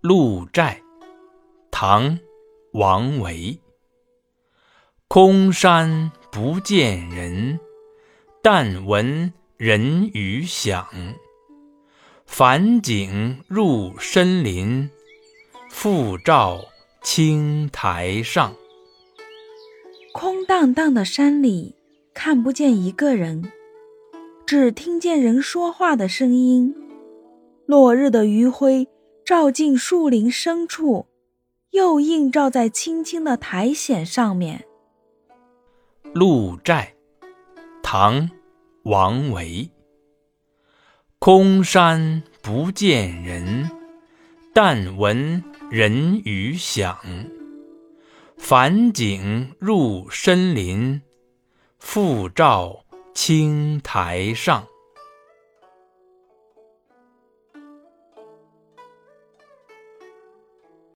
鹿柴，唐·王维。空山不见人，但闻人语响。返景入深林，复照青苔上。空荡荡的山里，看不见一个人，只听见人说话的声音。落日的余晖照进树林深处，又映照在青青的苔藓上面。鹿柴，唐·王维。空山不见人，但闻人语响。返景入深林，复照青苔上。